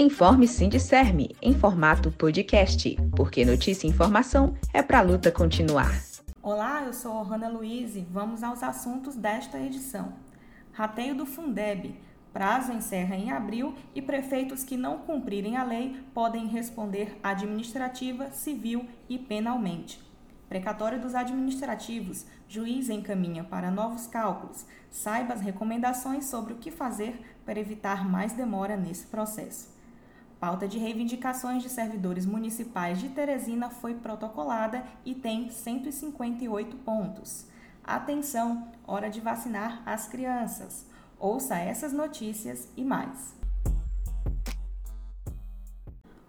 Informe Sindicerme em formato podcast, porque notícia e informação é para a luta continuar. Olá, eu sou Hanna Luiz e vamos aos assuntos desta edição. Rateio do Fundeb. Prazo encerra em abril e prefeitos que não cumprirem a lei podem responder administrativa, civil e penalmente. Precatório dos administrativos. Juiz encaminha para novos cálculos. Saiba as recomendações sobre o que fazer para evitar mais demora nesse processo. Pauta de reivindicações de servidores municipais de Teresina foi protocolada e tem 158 pontos. Atenção, hora de vacinar as crianças. Ouça essas notícias e mais.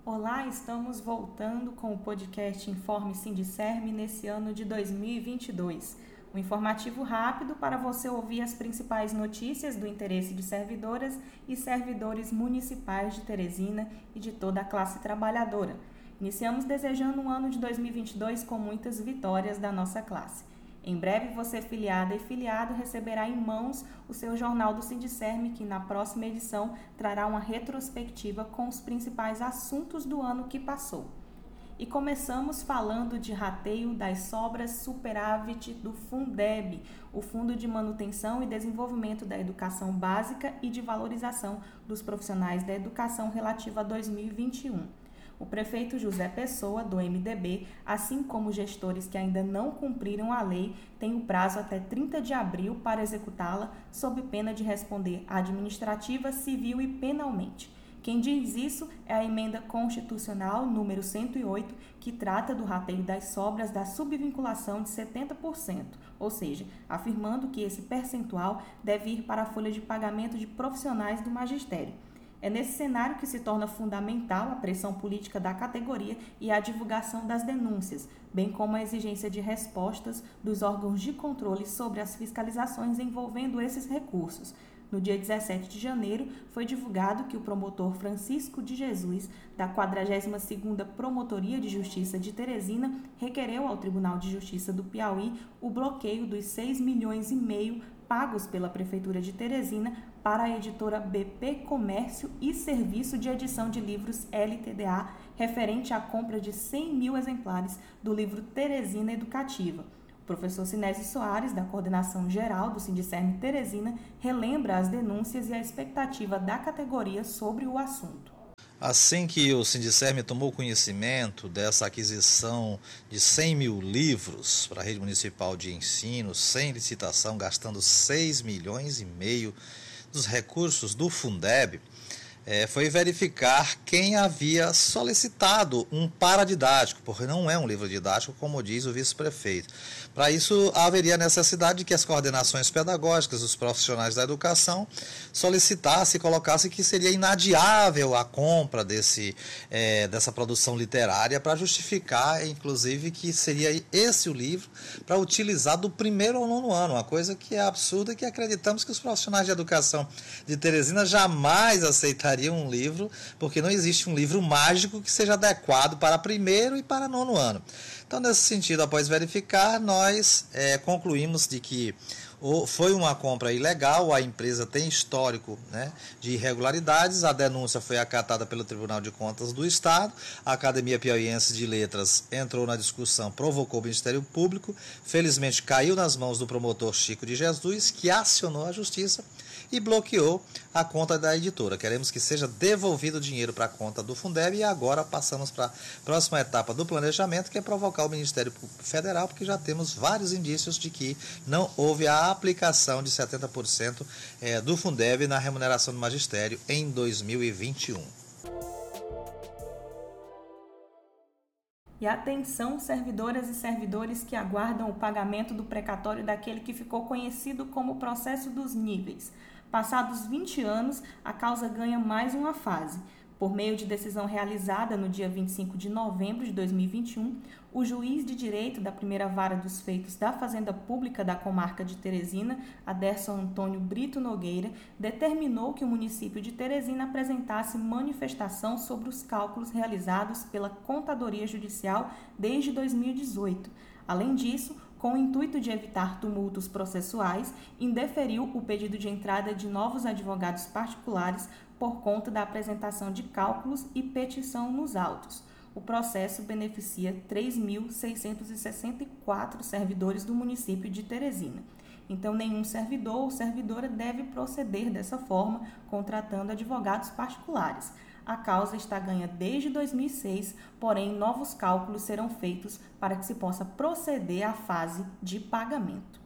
Olá, estamos voltando com o podcast Informe Sindicerme nesse ano de 2022. Um informativo rápido para você ouvir as principais notícias do interesse de servidoras e servidores municipais de Teresina e de toda a classe trabalhadora. Iniciamos desejando um ano de 2022 com muitas vitórias da nossa classe. Em breve, você, filiada e filiado, receberá em mãos o seu jornal do Sindicerme, que na próxima edição trará uma retrospectiva com os principais assuntos do ano que passou. E começamos falando de rateio das sobras superávit do Fundeb, o Fundo de Manutenção e Desenvolvimento da Educação Básica e de Valorização dos Profissionais da Educação relativa a 2021. O prefeito José Pessoa, do MDB, assim como gestores que ainda não cumpriram a lei, têm o prazo até 30 de abril para executá-la, sob pena de responder administrativa, civil e penalmente. Quem diz isso é a emenda constitucional número 108, que trata do rateio das sobras da subvinculação de 70%, ou seja, afirmando que esse percentual deve ir para a folha de pagamento de profissionais do magistério. É nesse cenário que se torna fundamental a pressão política da categoria e a divulgação das denúncias, bem como a exigência de respostas dos órgãos de controle sobre as fiscalizações envolvendo esses recursos, no dia 17 de janeiro, foi divulgado que o promotor Francisco de Jesus, da 42ª Promotoria de Justiça de Teresina, requereu ao Tribunal de Justiça do Piauí o bloqueio dos 6 milhões e meio pagos pela Prefeitura de Teresina para a editora BP Comércio e Serviço de Edição de Livros LTDA, referente à compra de 100 mil exemplares do livro Teresina Educativa. O professor Sinésio Soares, da coordenação geral do Sindicerme Teresina, relembra as denúncias e a expectativa da categoria sobre o assunto. Assim que o Sindicerme tomou conhecimento dessa aquisição de 100 mil livros para a rede municipal de ensino, sem licitação, gastando 6 milhões e meio dos recursos do Fundeb, é, foi verificar quem havia solicitado um paradidático, porque não é um livro didático, como diz o vice-prefeito. Para isso, haveria necessidade de que as coordenações pedagógicas, os profissionais da educação, solicitassem e colocassem que seria inadiável a compra desse, é, dessa produção literária para justificar, inclusive, que seria esse o livro para utilizar do primeiro ao nono ano, uma coisa que é absurda e que acreditamos que os profissionais de educação de Teresina jamais aceitariam um livro, porque não existe um livro mágico que seja adequado para primeiro e para nono ano. Então, nesse sentido, após verificar, nós é, concluímos de que foi uma compra ilegal, a empresa tem histórico né, de irregularidades, a denúncia foi acatada pelo Tribunal de Contas do Estado, a Academia Piauiense de Letras entrou na discussão, provocou o Ministério Público, felizmente caiu nas mãos do promotor Chico de Jesus, que acionou a Justiça e bloqueou a conta da editora. Queremos que seja devolvido o dinheiro para a conta do Fundeb e agora passamos para a próxima etapa do planejamento, que é provocar o Ministério Federal, porque já temos vários indícios de que não houve a aplicação de 70% eh, do Fundeb na remuneração do magistério em 2021. E atenção, servidoras e servidores que aguardam o pagamento do precatório daquele que ficou conhecido como processo dos níveis. Passados 20 anos, a causa ganha mais uma fase. Por meio de decisão realizada no dia 25 de novembro de 2021, o juiz de direito da primeira vara dos feitos da Fazenda Pública da comarca de Teresina, Aderson Antônio Brito Nogueira, determinou que o município de Teresina apresentasse manifestação sobre os cálculos realizados pela Contadoria Judicial desde 2018. Além disso, com o intuito de evitar tumultos processuais, indeferiu o pedido de entrada de novos advogados particulares por conta da apresentação de cálculos e petição nos autos. O processo beneficia 3.664 servidores do município de Teresina. Então, nenhum servidor ou servidora deve proceder dessa forma, contratando advogados particulares. A causa está ganha desde 2006, porém, novos cálculos serão feitos para que se possa proceder à fase de pagamento.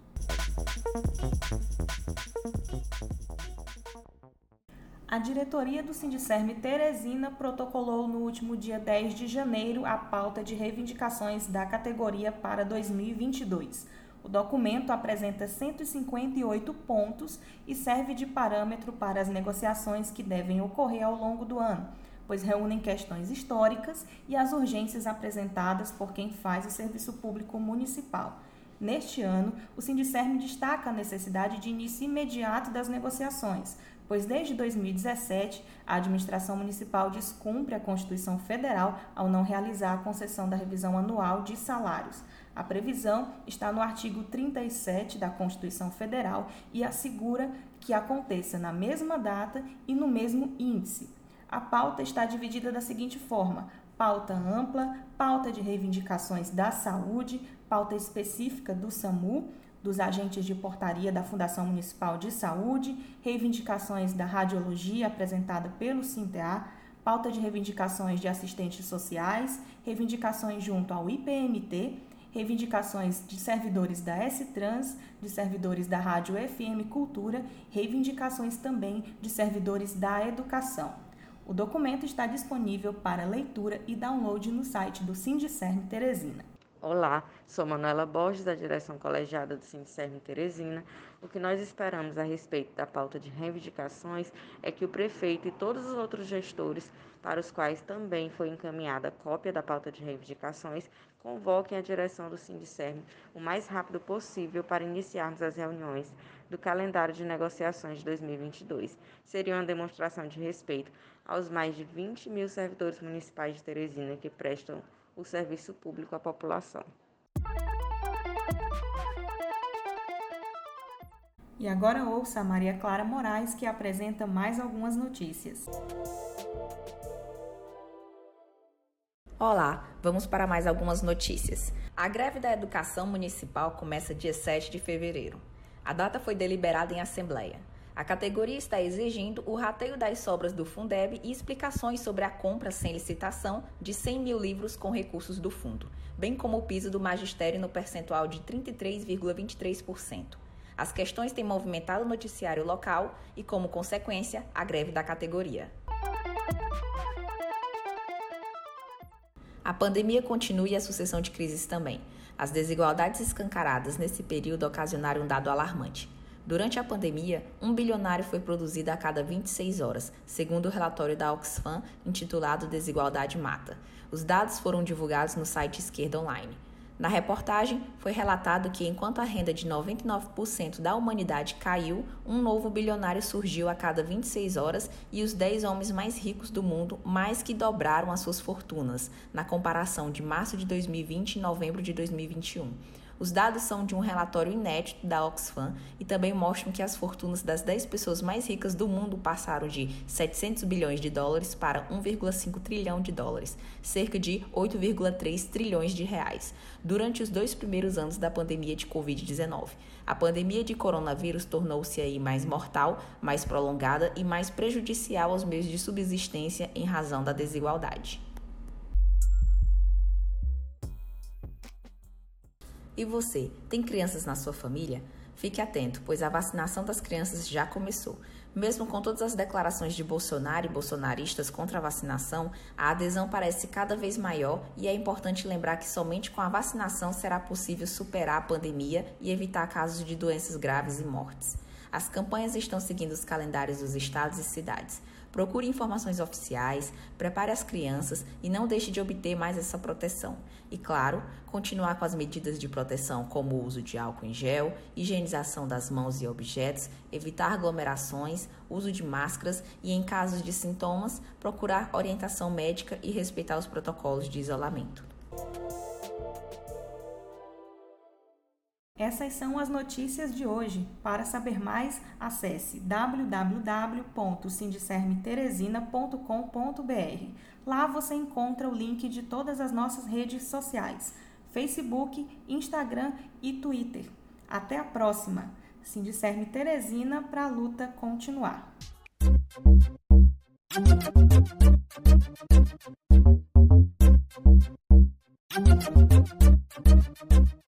A diretoria do Sindicerme Teresina protocolou no último dia 10 de janeiro a pauta de reivindicações da categoria para 2022. O documento apresenta 158 pontos e serve de parâmetro para as negociações que devem ocorrer ao longo do ano, pois reúnem questões históricas e as urgências apresentadas por quem faz o serviço público municipal. Neste ano, o Sindicerme destaca a necessidade de início imediato das negociações, pois desde 2017 a administração municipal descumpre a Constituição Federal ao não realizar a concessão da revisão anual de salários. A previsão está no artigo 37 da Constituição Federal e assegura que aconteça na mesma data e no mesmo índice. A pauta está dividida da seguinte forma: pauta ampla, pauta de reivindicações da saúde, pauta específica do SAMU, dos agentes de portaria da Fundação Municipal de Saúde, reivindicações da radiologia apresentada pelo SINTEA, pauta de reivindicações de assistentes sociais, reivindicações junto ao IPMT, reivindicações de servidores da S-Trans, de servidores da Rádio FM Cultura, reivindicações também de servidores da educação. O documento está disponível para leitura e download no site do Sindicerme Teresina. Olá, sou Manuela Borges, da direção colegiada do Sindicerme Teresina. O que nós esperamos a respeito da pauta de reivindicações é que o prefeito e todos os outros gestores, para os quais também foi encaminhada cópia da pauta de reivindicações, convoquem a direção do Sindicerme o mais rápido possível para iniciarmos as reuniões do calendário de negociações de 2022. Seria uma demonstração de respeito aos mais de 20 mil servidores municipais de Teresina que prestam o serviço público à população. E agora ouça a Maria Clara Moraes, que apresenta mais algumas notícias. Olá, vamos para mais algumas notícias. A greve da educação municipal começa dia 7 de fevereiro. A data foi deliberada em assembleia. A categoria está exigindo o rateio das sobras do Fundeb e explicações sobre a compra sem licitação de 100 mil livros com recursos do fundo, bem como o piso do magistério no percentual de 33,23%. As questões têm movimentado o noticiário local e, como consequência, a greve da categoria. A pandemia continua e a sucessão de crises também. As desigualdades escancaradas nesse período ocasionaram um dado alarmante. Durante a pandemia, um bilionário foi produzido a cada 26 horas, segundo o relatório da Oxfam intitulado Desigualdade Mata. Os dados foram divulgados no site Esquerda Online. Na reportagem, foi relatado que enquanto a renda de 99% da humanidade caiu, um novo bilionário surgiu a cada 26 horas e os 10 homens mais ricos do mundo mais que dobraram as suas fortunas, na comparação de março de 2020 e novembro de 2021. Os dados são de um relatório inédito da Oxfam e também mostram que as fortunas das 10 pessoas mais ricas do mundo passaram de 700 bilhões de dólares para 1,5 trilhão de dólares, cerca de 8,3 trilhões de reais, durante os dois primeiros anos da pandemia de Covid-19. A pandemia de coronavírus tornou-se aí mais mortal, mais prolongada e mais prejudicial aos meios de subsistência em razão da desigualdade. E você, tem crianças na sua família? Fique atento, pois a vacinação das crianças já começou. Mesmo com todas as declarações de Bolsonaro e bolsonaristas contra a vacinação, a adesão parece cada vez maior e é importante lembrar que somente com a vacinação será possível superar a pandemia e evitar casos de doenças graves e mortes. As campanhas estão seguindo os calendários dos estados e cidades. Procure informações oficiais, prepare as crianças e não deixe de obter mais essa proteção. E claro, continuar com as medidas de proteção como o uso de álcool em gel, higienização das mãos e objetos, evitar aglomerações, uso de máscaras e em casos de sintomas, procurar orientação médica e respeitar os protocolos de isolamento. Essas são as notícias de hoje. Para saber mais, acesse www.sindicermeteresina.com.br. Lá você encontra o link de todas as nossas redes sociais: Facebook, Instagram e Twitter. Até a próxima! Sindicerme Teresina para a luta continuar.